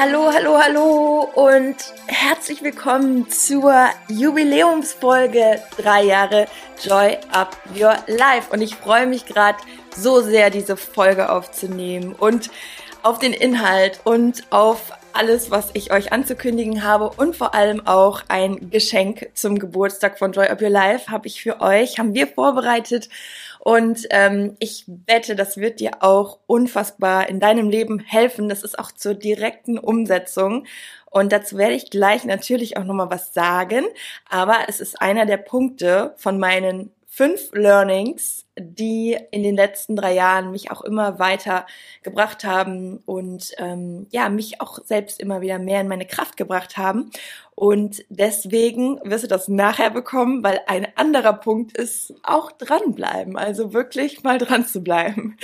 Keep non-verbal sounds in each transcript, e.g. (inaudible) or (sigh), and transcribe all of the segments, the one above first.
Hallo, hallo, hallo und herzlich willkommen zur Jubiläumsfolge drei Jahre Joy Up Your Life. Und ich freue mich gerade so sehr, diese Folge aufzunehmen und auf den Inhalt und auf alles, was ich euch anzukündigen habe und vor allem auch ein Geschenk zum Geburtstag von Joy Up Your Life habe ich für euch, haben wir vorbereitet und ähm, ich wette, das wird dir auch unfassbar in deinem Leben helfen. Das ist auch zur direkten Umsetzung. Und dazu werde ich gleich natürlich auch nochmal was sagen. Aber es ist einer der Punkte von meinen fünf Learnings, die in den letzten drei Jahren mich auch immer weiter gebracht haben und ähm, ja, mich auch selbst immer wieder mehr in meine Kraft gebracht haben. Und deswegen wirst du das nachher bekommen, weil ein anderer Punkt ist auch dranbleiben, also wirklich mal dran zu bleiben.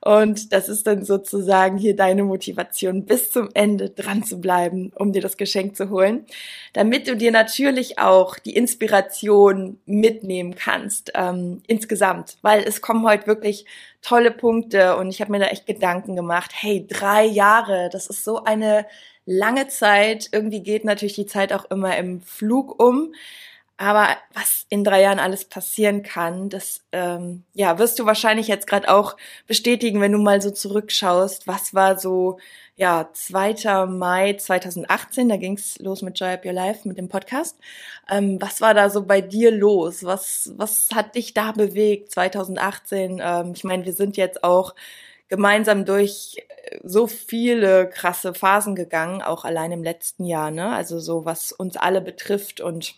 Und das ist dann sozusagen hier deine Motivation, bis zum Ende dran zu bleiben, um dir das Geschenk zu holen, damit du dir natürlich auch die Inspiration mitnehmen kannst ähm, insgesamt, weil es kommen heute wirklich tolle Punkte und ich habe mir da echt Gedanken gemacht. Hey, drei Jahre, das ist so eine lange Zeit. Irgendwie geht natürlich die Zeit auch immer im Flug um. Aber was in drei Jahren alles passieren kann, das ähm, ja wirst du wahrscheinlich jetzt gerade auch bestätigen, wenn du mal so zurückschaust. Was war so ja 2. Mai 2018? Da ging's los mit Joy Up Your Life mit dem Podcast. Ähm, was war da so bei dir los? Was was hat dich da bewegt 2018? Ähm, ich meine, wir sind jetzt auch gemeinsam durch so viele krasse Phasen gegangen, auch allein im letzten Jahr, ne? Also so was uns alle betrifft und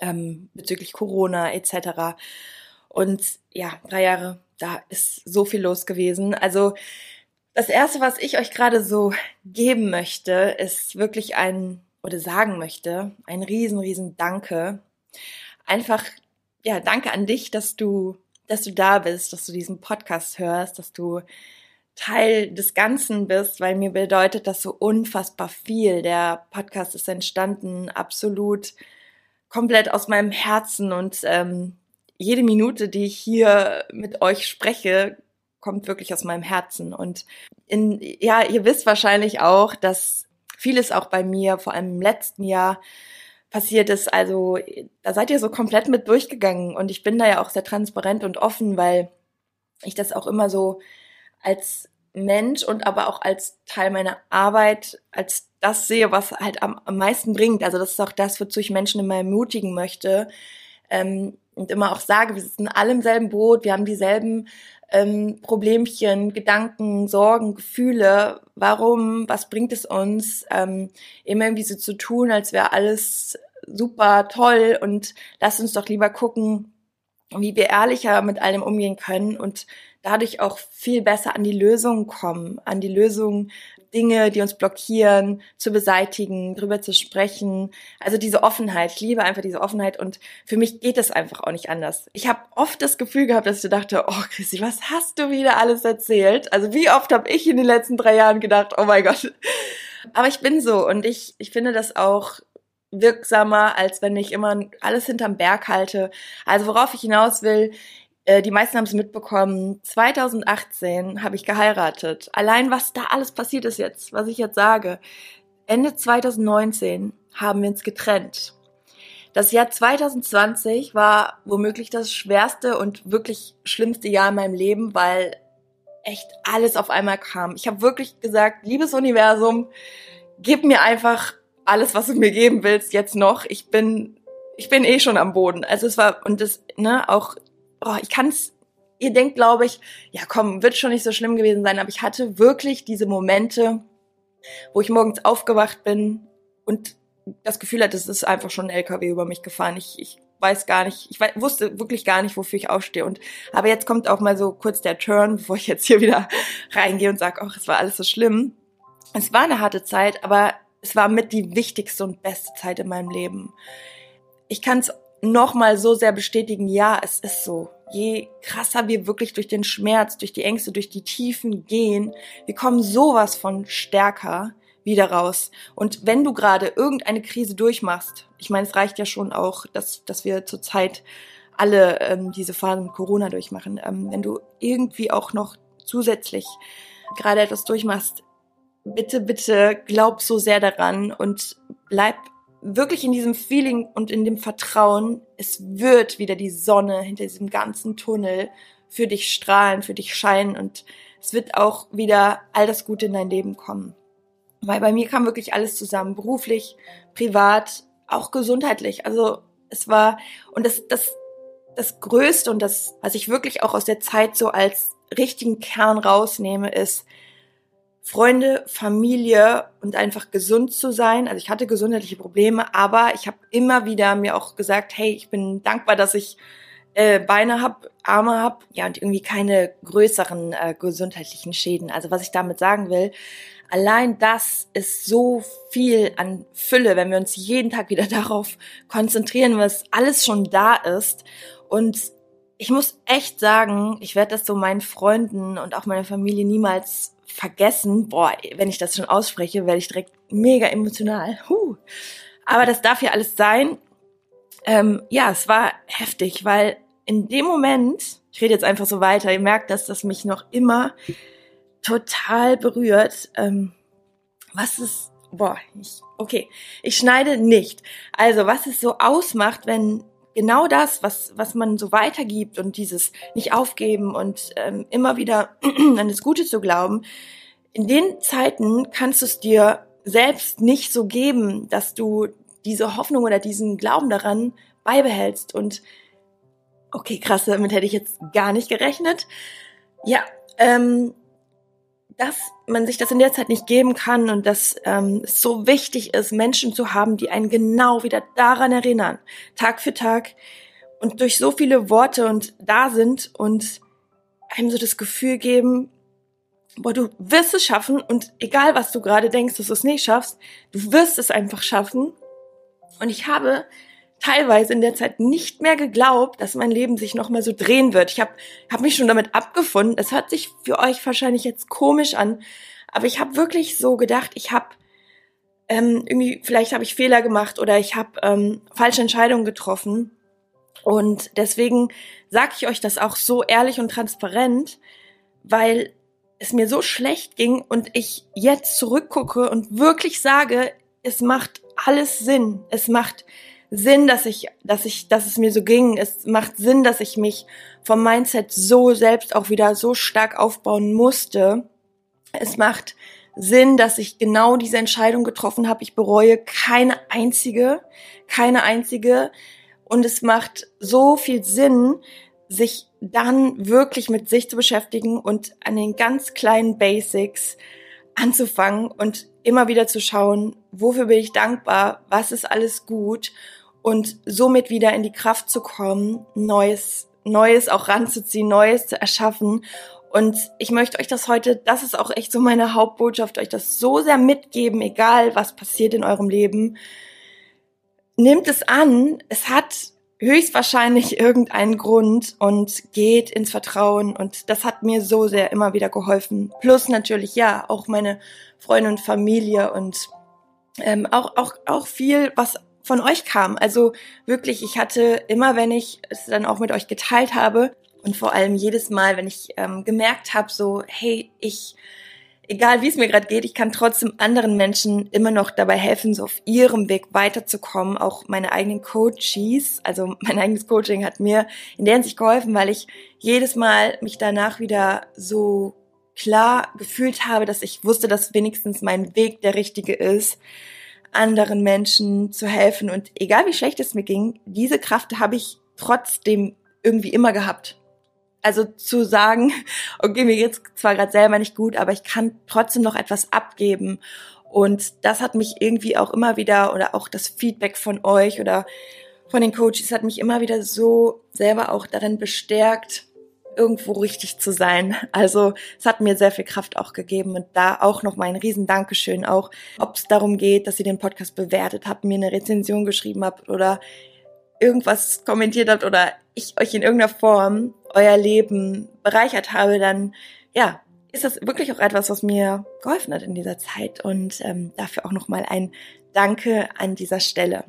ähm, bezüglich Corona etc. Und ja, drei Jahre, da ist so viel los gewesen. Also das erste, was ich euch gerade so geben möchte, ist wirklich ein oder sagen möchte, ein riesen, riesen Danke. Einfach, ja, danke an dich, dass du dass du da bist, dass du diesen Podcast hörst, dass du Teil des Ganzen bist, weil mir bedeutet das so unfassbar viel. Der Podcast ist entstanden absolut komplett aus meinem Herzen und ähm, jede Minute, die ich hier mit euch spreche, kommt wirklich aus meinem Herzen. Und in, ja, ihr wisst wahrscheinlich auch, dass vieles auch bei mir, vor allem im letzten Jahr, passiert ist. Also da seid ihr so komplett mit durchgegangen und ich bin da ja auch sehr transparent und offen, weil ich das auch immer so als Mensch und aber auch als Teil meiner Arbeit, als das sehe, was halt am, am meisten bringt. Also das ist auch das, wozu ich Menschen immer ermutigen möchte ähm, und immer auch sage, wir sitzen alle im selben Boot, wir haben dieselben ähm, Problemchen, Gedanken, Sorgen, Gefühle. Warum? Was bringt es uns, ähm, immer irgendwie so zu tun, als wäre alles super toll und lasst uns doch lieber gucken, wie wir ehrlicher mit allem umgehen können und dadurch auch viel besser an die Lösung kommen, an die Lösung Dinge, die uns blockieren, zu beseitigen, drüber zu sprechen. Also diese Offenheit. Ich liebe einfach diese Offenheit und für mich geht es einfach auch nicht anders. Ich habe oft das Gefühl gehabt, dass ich dachte, oh Christi, was hast du wieder alles erzählt? Also wie oft habe ich in den letzten drei Jahren gedacht, oh mein Gott. Aber ich bin so und ich, ich finde das auch wirksamer, als wenn ich immer alles hinterm Berg halte. Also worauf ich hinaus will, äh, die meisten haben es mitbekommen. 2018 habe ich geheiratet. Allein was da alles passiert ist jetzt, was ich jetzt sage. Ende 2019 haben wir uns getrennt. Das Jahr 2020 war womöglich das schwerste und wirklich schlimmste Jahr in meinem Leben, weil echt alles auf einmal kam. Ich habe wirklich gesagt, liebes Universum, gib mir einfach alles, was du mir geben willst, jetzt noch. Ich bin, ich bin eh schon am Boden. Also es war, und das, ne, auch, oh, ich kann's, ihr denkt, glaube ich, ja komm, wird schon nicht so schlimm gewesen sein, aber ich hatte wirklich diese Momente, wo ich morgens aufgewacht bin und das Gefühl hatte, es ist einfach schon ein LKW über mich gefahren. Ich, ich weiß gar nicht, ich weiß, wusste wirklich gar nicht, wofür ich aufstehe. Und aber jetzt kommt auch mal so kurz der Turn, (laughs) bevor ich jetzt hier wieder reingehe und sage, ach, es war alles so schlimm. Es war eine harte Zeit, aber es war mit die wichtigste und beste Zeit in meinem Leben. Ich kann es nochmal so sehr bestätigen, ja, es ist so. Je krasser wir wirklich durch den Schmerz, durch die Ängste, durch die Tiefen gehen, wir kommen sowas von stärker wieder raus. Und wenn du gerade irgendeine Krise durchmachst, ich meine, es reicht ja schon auch, dass, dass wir zurzeit alle ähm, diese Phasen mit Corona durchmachen. Ähm, wenn du irgendwie auch noch zusätzlich gerade etwas durchmachst, bitte, bitte glaub so sehr daran und bleib wirklich in diesem Feeling und in dem Vertrauen, es wird wieder die Sonne hinter diesem ganzen Tunnel für dich strahlen, für dich scheinen und es wird auch wieder all das Gute in dein Leben kommen. Weil bei mir kam wirklich alles zusammen, beruflich, privat, auch gesundheitlich. Also es war, und das, das, das Größte und das, was ich wirklich auch aus der Zeit so als richtigen Kern rausnehme, ist, Freunde, Familie und einfach gesund zu sein. Also ich hatte gesundheitliche Probleme, aber ich habe immer wieder mir auch gesagt, hey, ich bin dankbar, dass ich äh, Beine hab, Arme hab, ja und irgendwie keine größeren äh, gesundheitlichen Schäden. Also was ich damit sagen will, allein das ist so viel an Fülle, wenn wir uns jeden Tag wieder (laughs) darauf konzentrieren, was alles schon da ist und ich muss echt sagen, ich werde das so meinen Freunden und auch meiner Familie niemals vergessen. Boah, wenn ich das schon ausspreche, werde ich direkt mega emotional. Huh. Aber das darf ja alles sein. Ähm, ja, es war heftig, weil in dem Moment, ich rede jetzt einfach so weiter, ihr merkt, dass das mich noch immer total berührt. Ähm, was ist, boah, ich, okay, ich schneide nicht. Also, was es so ausmacht, wenn genau das, was, was man so weitergibt und dieses nicht aufgeben und ähm, immer wieder (clears throat) an das Gute zu glauben, in den Zeiten kannst du es dir selbst nicht so geben, dass du diese Hoffnung oder diesen Glauben daran beibehältst. Und okay, krass, damit hätte ich jetzt gar nicht gerechnet. Ja, ähm, dass man sich das in der Zeit nicht geben kann und dass ähm, es so wichtig ist, Menschen zu haben, die einen genau wieder daran erinnern, Tag für Tag und durch so viele Worte und da sind und einem so das Gefühl geben, boah, du wirst es schaffen und egal was du gerade denkst, dass du es nicht schaffst, du wirst es einfach schaffen. Und ich habe teilweise in der Zeit nicht mehr geglaubt, dass mein Leben sich nochmal so drehen wird. Ich habe hab mich schon damit abgefunden. Es hört sich für euch wahrscheinlich jetzt komisch an, aber ich habe wirklich so gedacht, ich habe ähm, irgendwie, vielleicht habe ich Fehler gemacht oder ich habe ähm, falsche Entscheidungen getroffen. Und deswegen sage ich euch das auch so ehrlich und transparent, weil es mir so schlecht ging und ich jetzt zurückgucke und wirklich sage, es macht alles Sinn. Es macht Sinn, dass ich, dass ich, dass es mir so ging. Es macht Sinn, dass ich mich vom Mindset so selbst auch wieder so stark aufbauen musste. Es macht Sinn, dass ich genau diese Entscheidung getroffen habe. Ich bereue keine einzige, keine einzige. Und es macht so viel Sinn, sich dann wirklich mit sich zu beschäftigen und an den ganz kleinen Basics anzufangen und immer wieder zu schauen, wofür bin ich dankbar, was ist alles gut und somit wieder in die Kraft zu kommen, Neues, Neues auch ranzuziehen, Neues zu erschaffen. Und ich möchte euch das heute, das ist auch echt so meine Hauptbotschaft, euch das so sehr mitgeben, egal was passiert in eurem Leben. Nehmt es an, es hat höchstwahrscheinlich irgendeinen Grund und geht ins Vertrauen und das hat mir so sehr immer wieder geholfen. Plus natürlich ja auch meine Freunde und Familie und ähm, auch auch auch viel was von euch kam. Also wirklich, ich hatte immer, wenn ich es dann auch mit euch geteilt habe und vor allem jedes Mal, wenn ich ähm, gemerkt habe, so hey, ich egal wie es mir gerade geht, ich kann trotzdem anderen Menschen immer noch dabei helfen, so auf ihrem Weg weiterzukommen. Auch meine eigenen Coaches, also mein eigenes Coaching hat mir in der Hinsicht geholfen, weil ich jedes Mal mich danach wieder so klar gefühlt habe, dass ich wusste, dass wenigstens mein Weg der richtige ist, anderen Menschen zu helfen. Und egal wie schlecht es mir ging, diese Kraft habe ich trotzdem irgendwie immer gehabt. Also zu sagen, (laughs) okay, mir geht's zwar gerade selber nicht gut, aber ich kann trotzdem noch etwas abgeben. Und das hat mich irgendwie auch immer wieder, oder auch das Feedback von euch oder von den Coaches hat mich immer wieder so selber auch darin bestärkt, irgendwo richtig zu sein. Also es hat mir sehr viel Kraft auch gegeben und da auch noch mal ein riesen Dankeschön, auch ob es darum geht, dass ihr den Podcast bewertet habt, mir eine Rezension geschrieben habt oder irgendwas kommentiert habt oder ich euch in irgendeiner Form euer Leben bereichert habe, dann ja, ist das wirklich auch etwas, was mir geholfen hat in dieser Zeit und ähm, dafür auch nochmal ein Danke an dieser Stelle.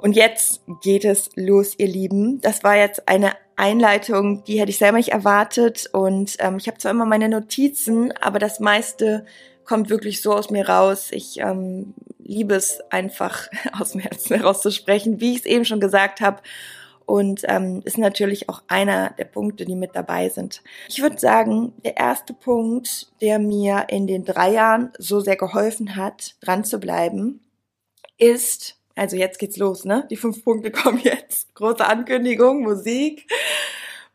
Und jetzt geht es los, ihr Lieben. Das war jetzt eine Einleitung, die hätte ich selber nicht erwartet. Und ähm, ich habe zwar immer meine Notizen, aber das meiste kommt wirklich so aus mir raus. Ich ähm, liebe es einfach (laughs) aus dem Herzen herauszusprechen, wie ich es eben schon gesagt habe. Und ähm, ist natürlich auch einer der Punkte, die mit dabei sind. Ich würde sagen, der erste Punkt, der mir in den drei Jahren so sehr geholfen hat, dran zu bleiben, ist also jetzt geht's los, ne? Die fünf Punkte (laughs) kommen jetzt. Große Ankündigung, Musik.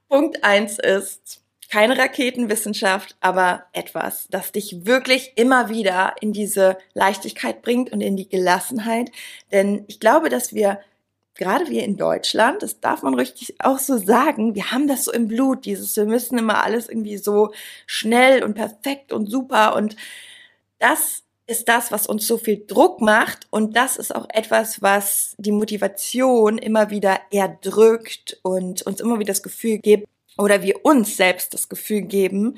Punkt eins ist keine Raketenwissenschaft, aber etwas, das dich wirklich immer wieder in diese Leichtigkeit bringt und in die Gelassenheit. Denn ich glaube, dass wir gerade wir in Deutschland, das darf man richtig auch so sagen, wir haben das so im Blut, dieses, wir müssen immer alles irgendwie so schnell und perfekt und super und das ist das, was uns so viel Druck macht und das ist auch etwas, was die Motivation immer wieder erdrückt und uns immer wieder das Gefühl gibt oder wir uns selbst das Gefühl geben,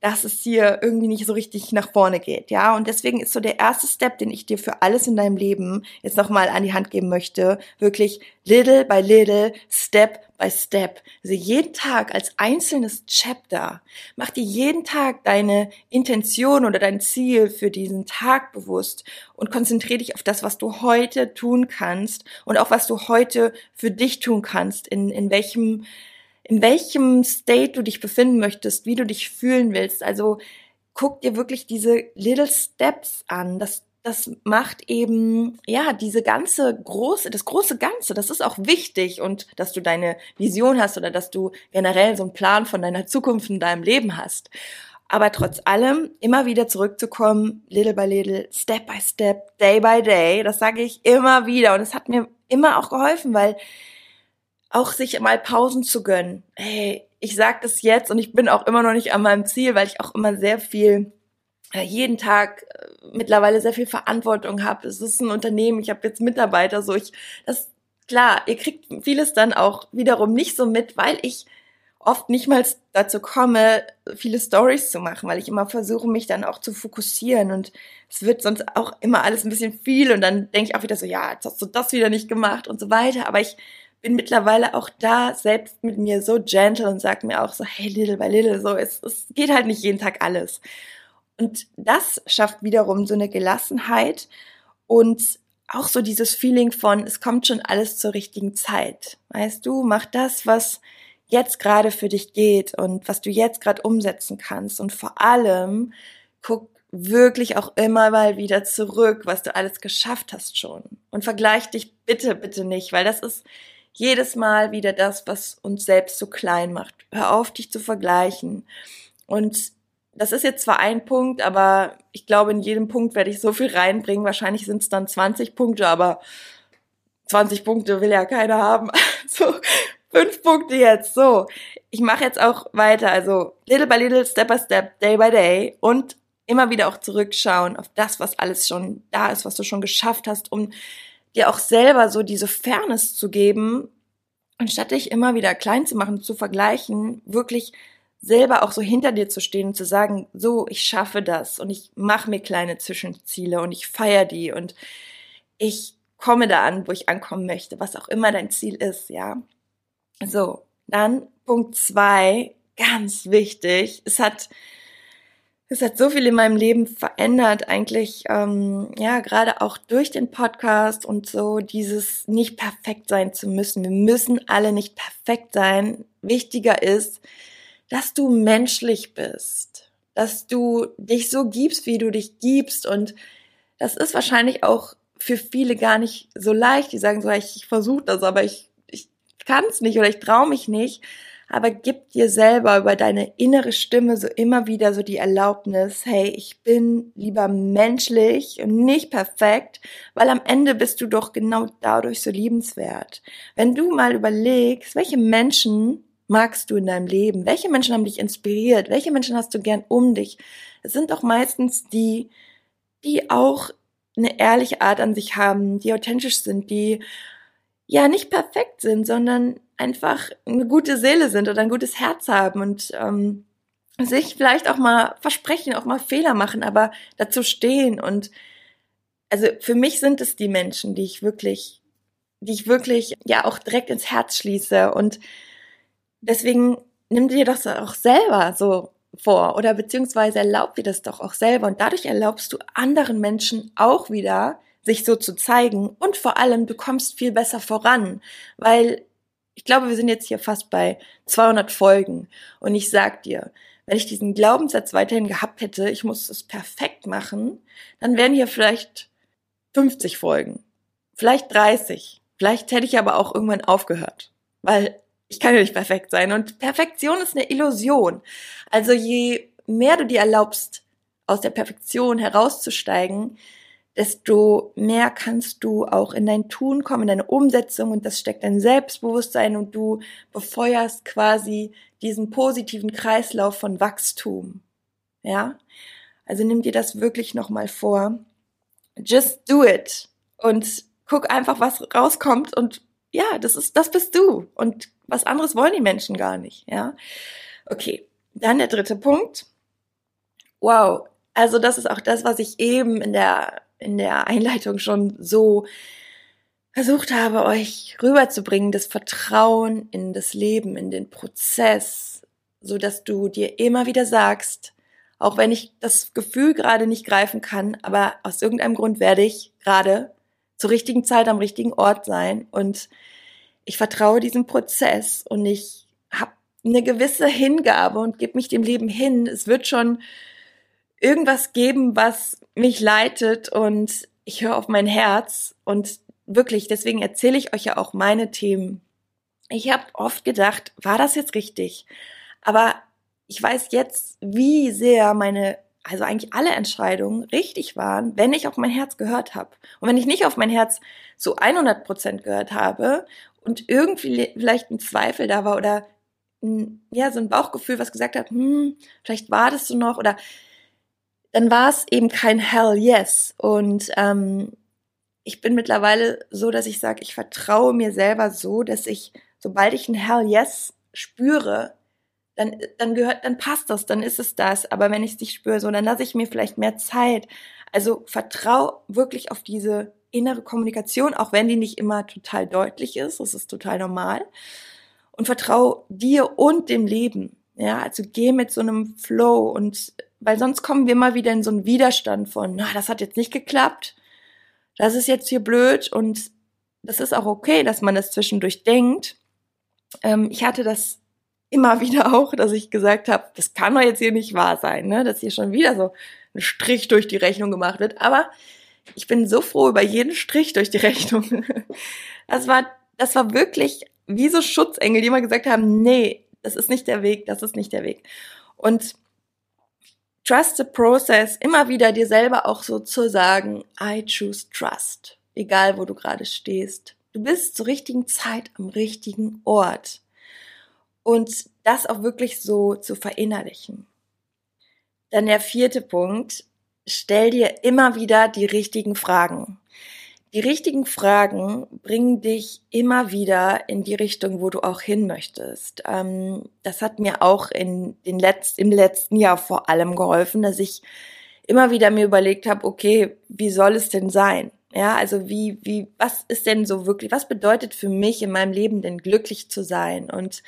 dass es hier irgendwie nicht so richtig nach vorne geht, ja. Und deswegen ist so der erste Step, den ich dir für alles in deinem Leben jetzt nochmal an die Hand geben möchte, wirklich little by little, step by step. Also jeden Tag als einzelnes Chapter. Mach dir jeden Tag deine Intention oder dein Ziel für diesen Tag bewusst und konzentriere dich auf das, was du heute tun kannst und auch was du heute für dich tun kannst, in, in welchem in welchem State du dich befinden möchtest, wie du dich fühlen willst. Also guck dir wirklich diese Little Steps an. Das, das macht eben, ja, diese ganze große, das große Ganze, das ist auch wichtig und dass du deine Vision hast oder dass du generell so einen Plan von deiner Zukunft in deinem Leben hast. Aber trotz allem immer wieder zurückzukommen, little by little, step by step, day by day, das sage ich immer wieder und es hat mir immer auch geholfen, weil auch sich mal Pausen zu gönnen. Hey, ich sag das jetzt und ich bin auch immer noch nicht an meinem Ziel, weil ich auch immer sehr viel jeden Tag äh, mittlerweile sehr viel Verantwortung habe. Es ist ein Unternehmen, ich habe jetzt Mitarbeiter, so ich das klar, ihr kriegt vieles dann auch wiederum nicht so mit, weil ich oft nicht mal dazu komme, viele Stories zu machen, weil ich immer versuche, mich dann auch zu fokussieren und es wird sonst auch immer alles ein bisschen viel und dann denke ich auch wieder so, ja, jetzt hast du das wieder nicht gemacht und so weiter, aber ich bin mittlerweile auch da selbst mit mir so gentle und sag mir auch so, hey, little by little, so, es, es geht halt nicht jeden Tag alles. Und das schafft wiederum so eine Gelassenheit und auch so dieses Feeling von, es kommt schon alles zur richtigen Zeit. Weißt du, mach das, was jetzt gerade für dich geht und was du jetzt gerade umsetzen kannst. Und vor allem guck wirklich auch immer mal wieder zurück, was du alles geschafft hast schon. Und vergleich dich bitte, bitte nicht, weil das ist jedes Mal wieder das, was uns selbst so klein macht. Hör auf, dich zu vergleichen. Und das ist jetzt zwar ein Punkt, aber ich glaube, in jedem Punkt werde ich so viel reinbringen. Wahrscheinlich sind es dann 20 Punkte, aber 20 Punkte will ja keiner haben. (laughs) So, fünf Punkte jetzt. So, ich mache jetzt auch weiter. Also little by little, step by step, day by day und immer wieder auch zurückschauen auf das, was alles schon da ist, was du schon geschafft hast, um dir auch selber so diese Fairness zu geben, anstatt dich immer wieder klein zu machen, zu vergleichen, wirklich selber auch so hinter dir zu stehen und zu sagen, so, ich schaffe das und ich mache mir kleine Zwischenziele und ich feiere die und ich komme da an, wo ich ankommen möchte, was auch immer dein Ziel ist, ja. So, dann Punkt zwei, ganz wichtig. Es hat es hat so viel in meinem Leben verändert, eigentlich, ähm, ja, gerade auch durch den Podcast und so dieses nicht perfekt sein zu müssen. Wir müssen alle nicht perfekt sein. Wichtiger ist, dass du menschlich bist, dass du dich so gibst, wie du dich gibst. Und das ist wahrscheinlich auch für viele gar nicht so leicht. Die sagen so, ich, ich versuche das, aber ich, ich kann es nicht oder ich traue mich nicht aber gib dir selber über deine innere Stimme so immer wieder so die Erlaubnis, hey, ich bin lieber menschlich und nicht perfekt, weil am Ende bist du doch genau dadurch so liebenswert. Wenn du mal überlegst, welche Menschen magst du in deinem Leben? Welche Menschen haben dich inspiriert? Welche Menschen hast du gern um dich? Es sind doch meistens die, die auch eine ehrliche Art an sich haben, die authentisch sind, die ja nicht perfekt sind, sondern einfach eine gute Seele sind oder ein gutes Herz haben und ähm, sich vielleicht auch mal versprechen, auch mal Fehler machen, aber dazu stehen. Und also für mich sind es die Menschen, die ich wirklich die ich wirklich ja auch direkt ins Herz schließe. Und deswegen nimm dir das auch selber so vor oder beziehungsweise erlaub dir das doch auch selber. Und dadurch erlaubst du anderen Menschen auch wieder, sich so zu zeigen. Und vor allem, du kommst viel besser voran, weil ich glaube, wir sind jetzt hier fast bei 200 Folgen. Und ich sag dir, wenn ich diesen Glaubenssatz weiterhin gehabt hätte, ich muss es perfekt machen, dann wären hier vielleicht 50 Folgen, vielleicht 30. Vielleicht hätte ich aber auch irgendwann aufgehört, weil ich kann ja nicht perfekt sein. Und Perfektion ist eine Illusion. Also je mehr du dir erlaubst, aus der Perfektion herauszusteigen, desto mehr kannst du auch in dein Tun kommen, in deine Umsetzung und das steckt dein Selbstbewusstsein und du befeuerst quasi diesen positiven Kreislauf von Wachstum. Ja? Also nimm dir das wirklich nochmal vor. Just do it und guck einfach, was rauskommt und ja, das ist, das bist du und was anderes wollen die Menschen gar nicht, ja? Okay. Dann der dritte Punkt. Wow. Also das ist auch das, was ich eben in der in der Einleitung schon so versucht habe, euch rüberzubringen, das Vertrauen in das Leben, in den Prozess, so dass du dir immer wieder sagst, auch wenn ich das Gefühl gerade nicht greifen kann, aber aus irgendeinem Grund werde ich gerade zur richtigen Zeit am richtigen Ort sein und ich vertraue diesem Prozess und ich habe eine gewisse Hingabe und gebe mich dem Leben hin. Es wird schon irgendwas geben, was mich leitet und ich höre auf mein Herz und wirklich, deswegen erzähle ich euch ja auch meine Themen. Ich habe oft gedacht, war das jetzt richtig? Aber ich weiß jetzt, wie sehr meine, also eigentlich alle Entscheidungen richtig waren, wenn ich auf mein Herz gehört habe. Und wenn ich nicht auf mein Herz zu 100 Prozent gehört habe und irgendwie vielleicht ein Zweifel da war oder ein, ja, so ein Bauchgefühl, was gesagt hat, hm, vielleicht war das so noch oder dann war es eben kein Hell Yes. Und ähm, ich bin mittlerweile so, dass ich sage, ich vertraue mir selber so, dass ich, sobald ich ein Hell Yes spüre, dann, dann gehört, dann passt das, dann ist es das. Aber wenn ich es nicht spüre, so, dann lasse ich mir vielleicht mehr Zeit. Also vertrau wirklich auf diese innere Kommunikation, auch wenn die nicht immer total deutlich ist. Das ist total normal. Und vertrau dir und dem Leben. Ja, also geh mit so einem Flow und weil sonst kommen wir mal wieder in so einen Widerstand von, na, das hat jetzt nicht geklappt, das ist jetzt hier blöd und das ist auch okay, dass man das zwischendurch denkt. Ähm, ich hatte das immer wieder auch, dass ich gesagt habe, das kann doch jetzt hier nicht wahr sein, ne? dass hier schon wieder so ein Strich durch die Rechnung gemacht wird. Aber ich bin so froh über jeden Strich durch die (laughs) Rechnung. Das war, das war wirklich wie so Schutzengel, die immer gesagt haben, nee, das ist nicht der Weg, das ist nicht der Weg. Und Trust the process, immer wieder dir selber auch so zu sagen, I choose trust, egal wo du gerade stehst. Du bist zur richtigen Zeit am richtigen Ort. Und das auch wirklich so zu verinnerlichen. Dann der vierte Punkt, stell dir immer wieder die richtigen Fragen. Die richtigen Fragen bringen dich immer wieder in die Richtung, wo du auch hin möchtest. Ähm, das hat mir auch in den Letz im letzten Jahr vor allem geholfen, dass ich immer wieder mir überlegt habe, okay, wie soll es denn sein? Ja, also wie, wie, was ist denn so wirklich, was bedeutet für mich in meinem Leben denn glücklich zu sein? Und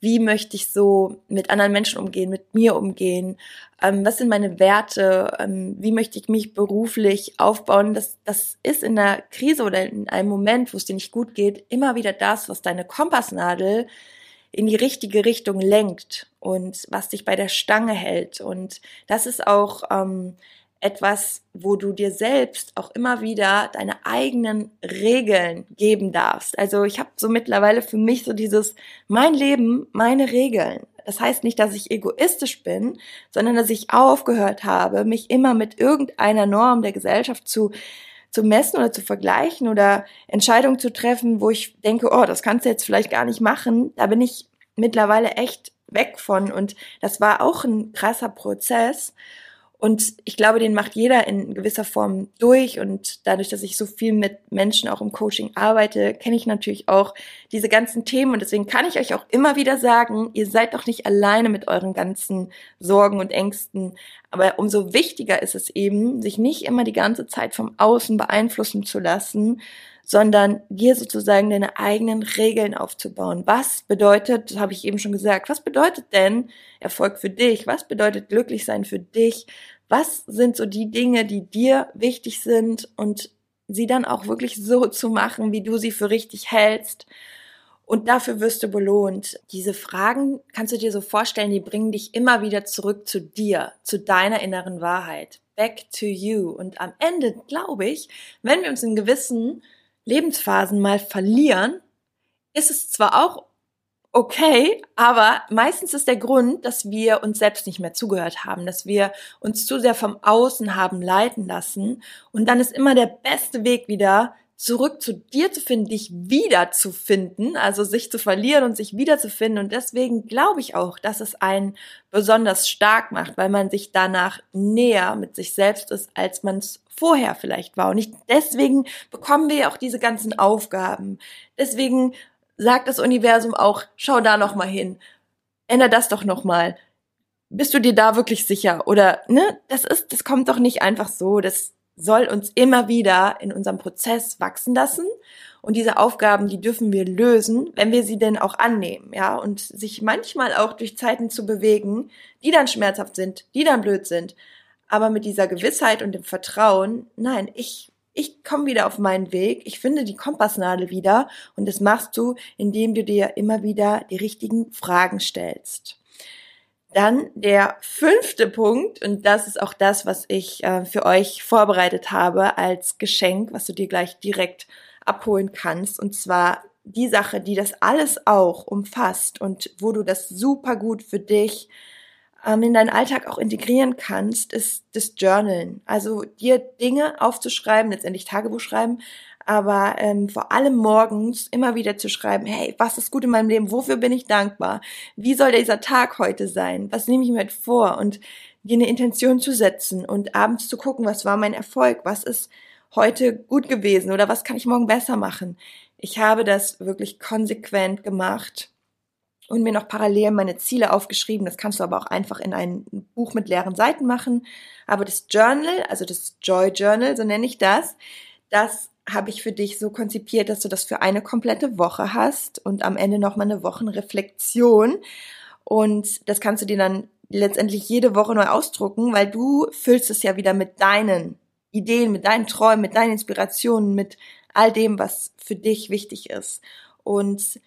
wie möchte ich so mit anderen Menschen umgehen, mit mir umgehen, ähm, was sind meine Werte, ähm, wie möchte ich mich beruflich aufbauen. Das, das ist in der Krise oder in einem Moment, wo es dir nicht gut geht, immer wieder das, was deine Kompassnadel in die richtige Richtung lenkt und was dich bei der Stange hält. Und das ist auch ähm, etwas, wo du dir selbst auch immer wieder deine eigenen Regeln geben darfst. Also ich habe so mittlerweile für mich so dieses mein Leben, meine Regeln. Das heißt nicht, dass ich egoistisch bin, sondern dass ich aufgehört habe, mich immer mit irgendeiner Norm der Gesellschaft zu zu messen oder zu vergleichen oder Entscheidungen zu treffen, wo ich denke, oh, das kannst du jetzt vielleicht gar nicht machen. Da bin ich mittlerweile echt weg von und das war auch ein krasser Prozess. Und ich glaube, den macht jeder in gewisser Form durch. Und dadurch, dass ich so viel mit Menschen auch im Coaching arbeite, kenne ich natürlich auch diese ganzen Themen. Und deswegen kann ich euch auch immer wieder sagen, ihr seid doch nicht alleine mit euren ganzen Sorgen und Ängsten. Aber umso wichtiger ist es eben, sich nicht immer die ganze Zeit vom Außen beeinflussen zu lassen, sondern dir sozusagen deine eigenen Regeln aufzubauen. Was bedeutet, das habe ich eben schon gesagt, was bedeutet denn Erfolg für dich? Was bedeutet glücklich sein für dich? Was sind so die Dinge, die dir wichtig sind und sie dann auch wirklich so zu machen, wie du sie für richtig hältst? Und dafür wirst du belohnt. Diese Fragen kannst du dir so vorstellen, die bringen dich immer wieder zurück zu dir, zu deiner inneren Wahrheit. Back to you. Und am Ende glaube ich, wenn wir uns in gewissen Lebensphasen mal verlieren, ist es zwar auch okay, aber meistens ist der Grund, dass wir uns selbst nicht mehr zugehört haben, dass wir uns zu sehr vom Außen haben leiten lassen. Und dann ist immer der beste Weg wieder zurück zu dir zu finden, dich wiederzufinden, also sich zu verlieren und sich wiederzufinden. Und deswegen glaube ich auch, dass es einen besonders stark macht, weil man sich danach näher mit sich selbst ist, als man es vorher vielleicht war. Und ich, deswegen bekommen wir ja auch diese ganzen Aufgaben. Deswegen sagt das Universum auch, schau da noch mal hin. Änder das doch noch mal. Bist du dir da wirklich sicher? Oder, ne? Das ist, das kommt doch nicht einfach so. Das, soll uns immer wieder in unserem Prozess wachsen lassen. Und diese Aufgaben, die dürfen wir lösen, wenn wir sie denn auch annehmen, ja, und sich manchmal auch durch Zeiten zu bewegen, die dann schmerzhaft sind, die dann blöd sind. Aber mit dieser Gewissheit und dem Vertrauen, nein, ich, ich komme wieder auf meinen Weg, ich finde die Kompassnadel wieder und das machst du, indem du dir immer wieder die richtigen Fragen stellst. Dann der fünfte Punkt, und das ist auch das, was ich äh, für euch vorbereitet habe als Geschenk, was du dir gleich direkt abholen kannst, und zwar die Sache, die das alles auch umfasst und wo du das super gut für dich ähm, in deinen Alltag auch integrieren kannst, ist das Journalen. Also dir Dinge aufzuschreiben, letztendlich Tagebuch schreiben, aber ähm, vor allem morgens immer wieder zu schreiben, hey, was ist gut in meinem Leben, wofür bin ich dankbar, wie soll dieser Tag heute sein, was nehme ich mir heute vor? Und dir eine Intention zu setzen und abends zu gucken, was war mein Erfolg, was ist heute gut gewesen? Oder was kann ich morgen besser machen. Ich habe das wirklich konsequent gemacht und mir noch parallel meine Ziele aufgeschrieben. Das kannst du aber auch einfach in ein Buch mit leeren Seiten machen. Aber das Journal, also das Joy Journal, so nenne ich das, das habe ich für dich so konzipiert, dass du das für eine komplette Woche hast und am Ende nochmal eine Wochenreflexion. Und das kannst du dir dann letztendlich jede Woche neu ausdrucken, weil du füllst es ja wieder mit deinen Ideen, mit deinen Träumen, mit deinen Inspirationen, mit all dem, was für dich wichtig ist. Und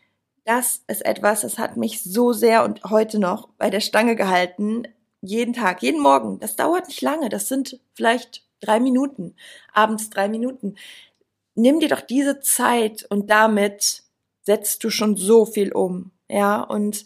das ist etwas, das hat mich so sehr und heute noch bei der Stange gehalten. Jeden Tag, jeden Morgen. Das dauert nicht lange. Das sind vielleicht drei Minuten. Abends drei Minuten nimm dir doch diese Zeit und damit setzt du schon so viel um, ja, und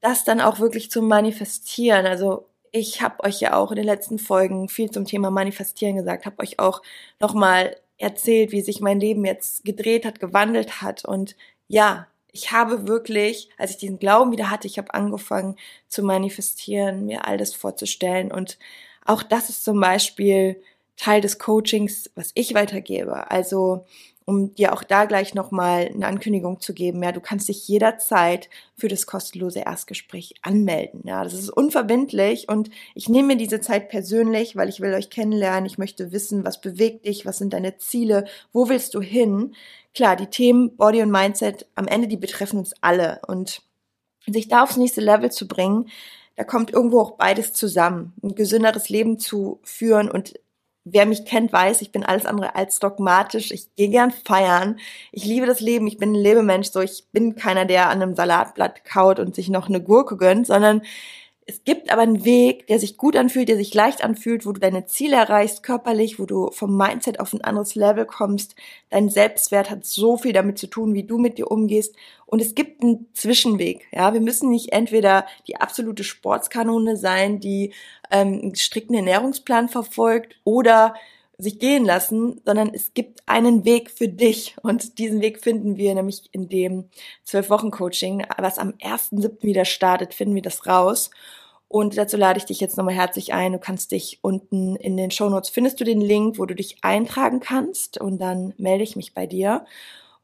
das dann auch wirklich zu manifestieren. Also ich habe euch ja auch in den letzten Folgen viel zum Thema Manifestieren gesagt, habe euch auch nochmal erzählt, wie sich mein Leben jetzt gedreht hat, gewandelt hat. Und ja, ich habe wirklich, als ich diesen Glauben wieder hatte, ich habe angefangen zu manifestieren, mir all das vorzustellen. Und auch das ist zum Beispiel Teil des Coachings, was ich weitergebe. Also um dir auch da gleich nochmal eine Ankündigung zu geben, ja, du kannst dich jederzeit für das kostenlose Erstgespräch anmelden. Ja, das ist unverbindlich und ich nehme mir diese Zeit persönlich, weil ich will euch kennenlernen. Ich möchte wissen, was bewegt dich, was sind deine Ziele, wo willst du hin? Klar, die Themen Body und Mindset am Ende, die betreffen uns alle und sich da aufs nächste Level zu bringen, da kommt irgendwo auch beides zusammen. Ein gesünderes Leben zu führen und Wer mich kennt, weiß, ich bin alles andere als dogmatisch. Ich gehe gern feiern. Ich liebe das Leben. Ich bin ein Lebemensch. So, ich bin keiner, der an einem Salatblatt kaut und sich noch eine Gurke gönnt, sondern es gibt aber einen Weg, der sich gut anfühlt, der sich leicht anfühlt, wo du deine Ziele erreichst, körperlich, wo du vom Mindset auf ein anderes Level kommst. Dein Selbstwert hat so viel damit zu tun, wie du mit dir umgehst. Und es gibt einen Zwischenweg. Ja, wir müssen nicht entweder die absolute Sportskanone sein, die ähm, einen strikten Ernährungsplan verfolgt oder sich gehen lassen, sondern es gibt einen Weg für dich. Und diesen Weg finden wir nämlich in dem zwölf Wochen Coaching, was am 1.7. wieder startet, finden wir das raus. Und dazu lade ich dich jetzt nochmal herzlich ein. Du kannst dich unten in den Show Notes findest du den Link, wo du dich eintragen kannst und dann melde ich mich bei dir.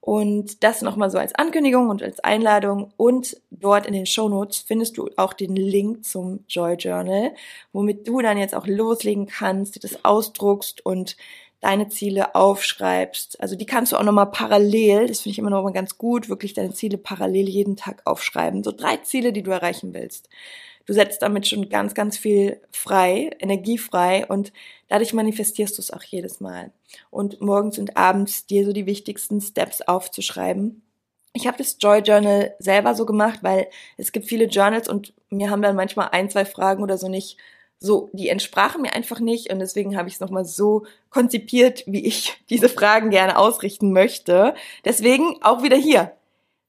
Und das nochmal so als Ankündigung und als Einladung. Und dort in den Show Notes findest du auch den Link zum Joy Journal, womit du dann jetzt auch loslegen kannst, das ausdruckst und deine Ziele aufschreibst. Also die kannst du auch nochmal parallel, das finde ich immer noch mal ganz gut, wirklich deine Ziele parallel jeden Tag aufschreiben. So drei Ziele, die du erreichen willst. Du setzt damit schon ganz, ganz viel frei, energiefrei und dadurch manifestierst du es auch jedes Mal. Und morgens und abends dir so die wichtigsten Steps aufzuschreiben. Ich habe das Joy Journal selber so gemacht, weil es gibt viele Journals und mir haben dann manchmal ein, zwei Fragen oder so nicht so, die entsprachen mir einfach nicht und deswegen habe ich es nochmal so konzipiert, wie ich (laughs) diese Fragen gerne ausrichten möchte. Deswegen auch wieder hier.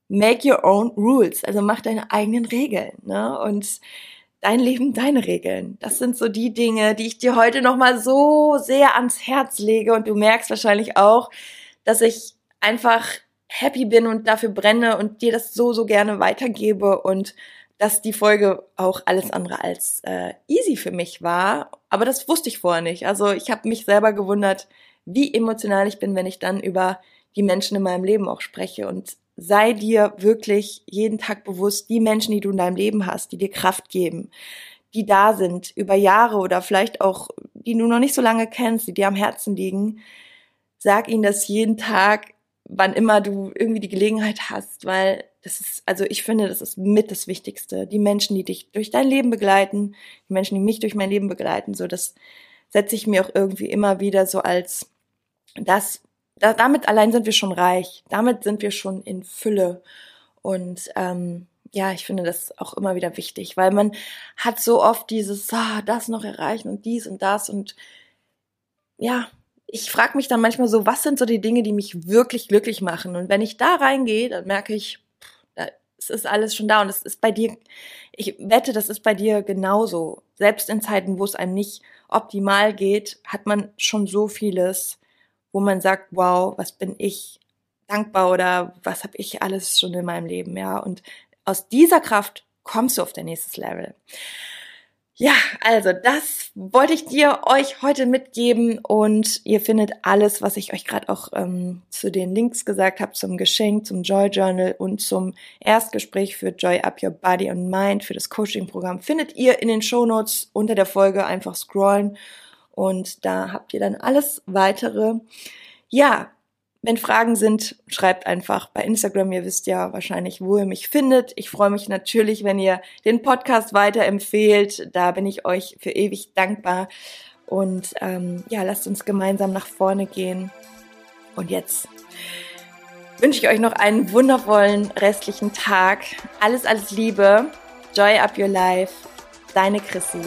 Make your own rules, also mach deine eigenen Regeln, ne? Und dein Leben, deine Regeln. Das sind so die Dinge, die ich dir heute nochmal so sehr ans Herz lege und du merkst wahrscheinlich auch, dass ich einfach happy bin und dafür brenne und dir das so, so gerne weitergebe und dass die Folge auch alles andere als äh, easy für mich war. Aber das wusste ich vorher nicht. Also ich habe mich selber gewundert, wie emotional ich bin, wenn ich dann über die Menschen in meinem Leben auch spreche. Und sei dir wirklich jeden Tag bewusst, die Menschen, die du in deinem Leben hast, die dir Kraft geben, die da sind über Jahre oder vielleicht auch, die du noch nicht so lange kennst, die dir am Herzen liegen, sag ihnen das jeden Tag, wann immer du irgendwie die Gelegenheit hast, weil das ist, also ich finde, das ist mit das Wichtigste. Die Menschen, die dich durch dein Leben begleiten, die Menschen, die mich durch mein Leben begleiten, so das setze ich mir auch irgendwie immer wieder so als das, da, damit allein sind wir schon reich, damit sind wir schon in Fülle. Und ähm, ja, ich finde das auch immer wieder wichtig, weil man hat so oft dieses, ah, das noch erreichen und dies und das. Und ja, ich frage mich dann manchmal so, was sind so die Dinge, die mich wirklich glücklich machen? Und wenn ich da reingehe, dann merke ich, es ist alles schon da. Und es ist bei dir, ich wette, das ist bei dir genauso. Selbst in Zeiten, wo es einem nicht optimal geht, hat man schon so vieles, wo man sagt, wow, was bin ich dankbar oder was habe ich alles schon in meinem Leben, ja. Und aus dieser Kraft kommst du auf dein nächstes Level. Ja, also das wollte ich dir euch heute mitgeben und ihr findet alles, was ich euch gerade auch ähm, zu den Links gesagt habe, zum Geschenk, zum Joy Journal und zum Erstgespräch für Joy Up Your Body and Mind für das Coaching-Programm, findet ihr in den Show Notes unter der Folge einfach scrollen und da habt ihr dann alles weitere. Ja, wenn Fragen sind, schreibt einfach bei Instagram. Ihr wisst ja wahrscheinlich, wo ihr mich findet. Ich freue mich natürlich, wenn ihr den Podcast weiterempfehlt. Da bin ich euch für ewig dankbar. Und ähm, ja, lasst uns gemeinsam nach vorne gehen. Und jetzt wünsche ich euch noch einen wundervollen restlichen Tag. Alles, alles Liebe. Joy up your life. Deine Chrissy.